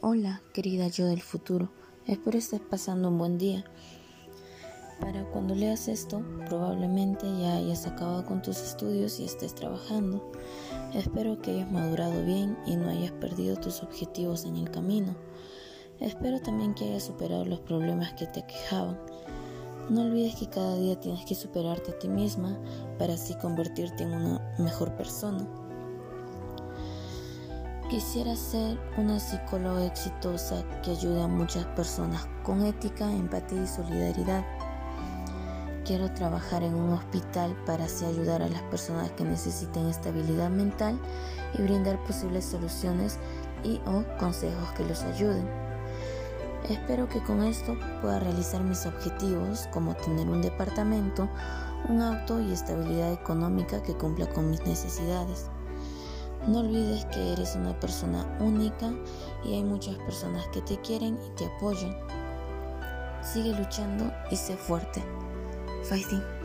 Hola, querida yo del futuro. Espero estés pasando un buen día. Para cuando leas esto, probablemente ya hayas acabado con tus estudios y estés trabajando. Espero que hayas madurado bien y no hayas perdido tus objetivos en el camino. Espero también que hayas superado los problemas que te aquejaban. No olvides que cada día tienes que superarte a ti misma para así convertirte en una mejor persona. Quisiera ser una psicóloga exitosa que ayude a muchas personas con ética, empatía y solidaridad. Quiero trabajar en un hospital para así ayudar a las personas que necesiten estabilidad mental y brindar posibles soluciones y o consejos que los ayuden. Espero que con esto pueda realizar mis objetivos como tener un departamento, un auto y estabilidad económica que cumpla con mis necesidades. No olvides que eres una persona única y hay muchas personas que te quieren y te apoyan. Sigue luchando y sé fuerte. Fighting.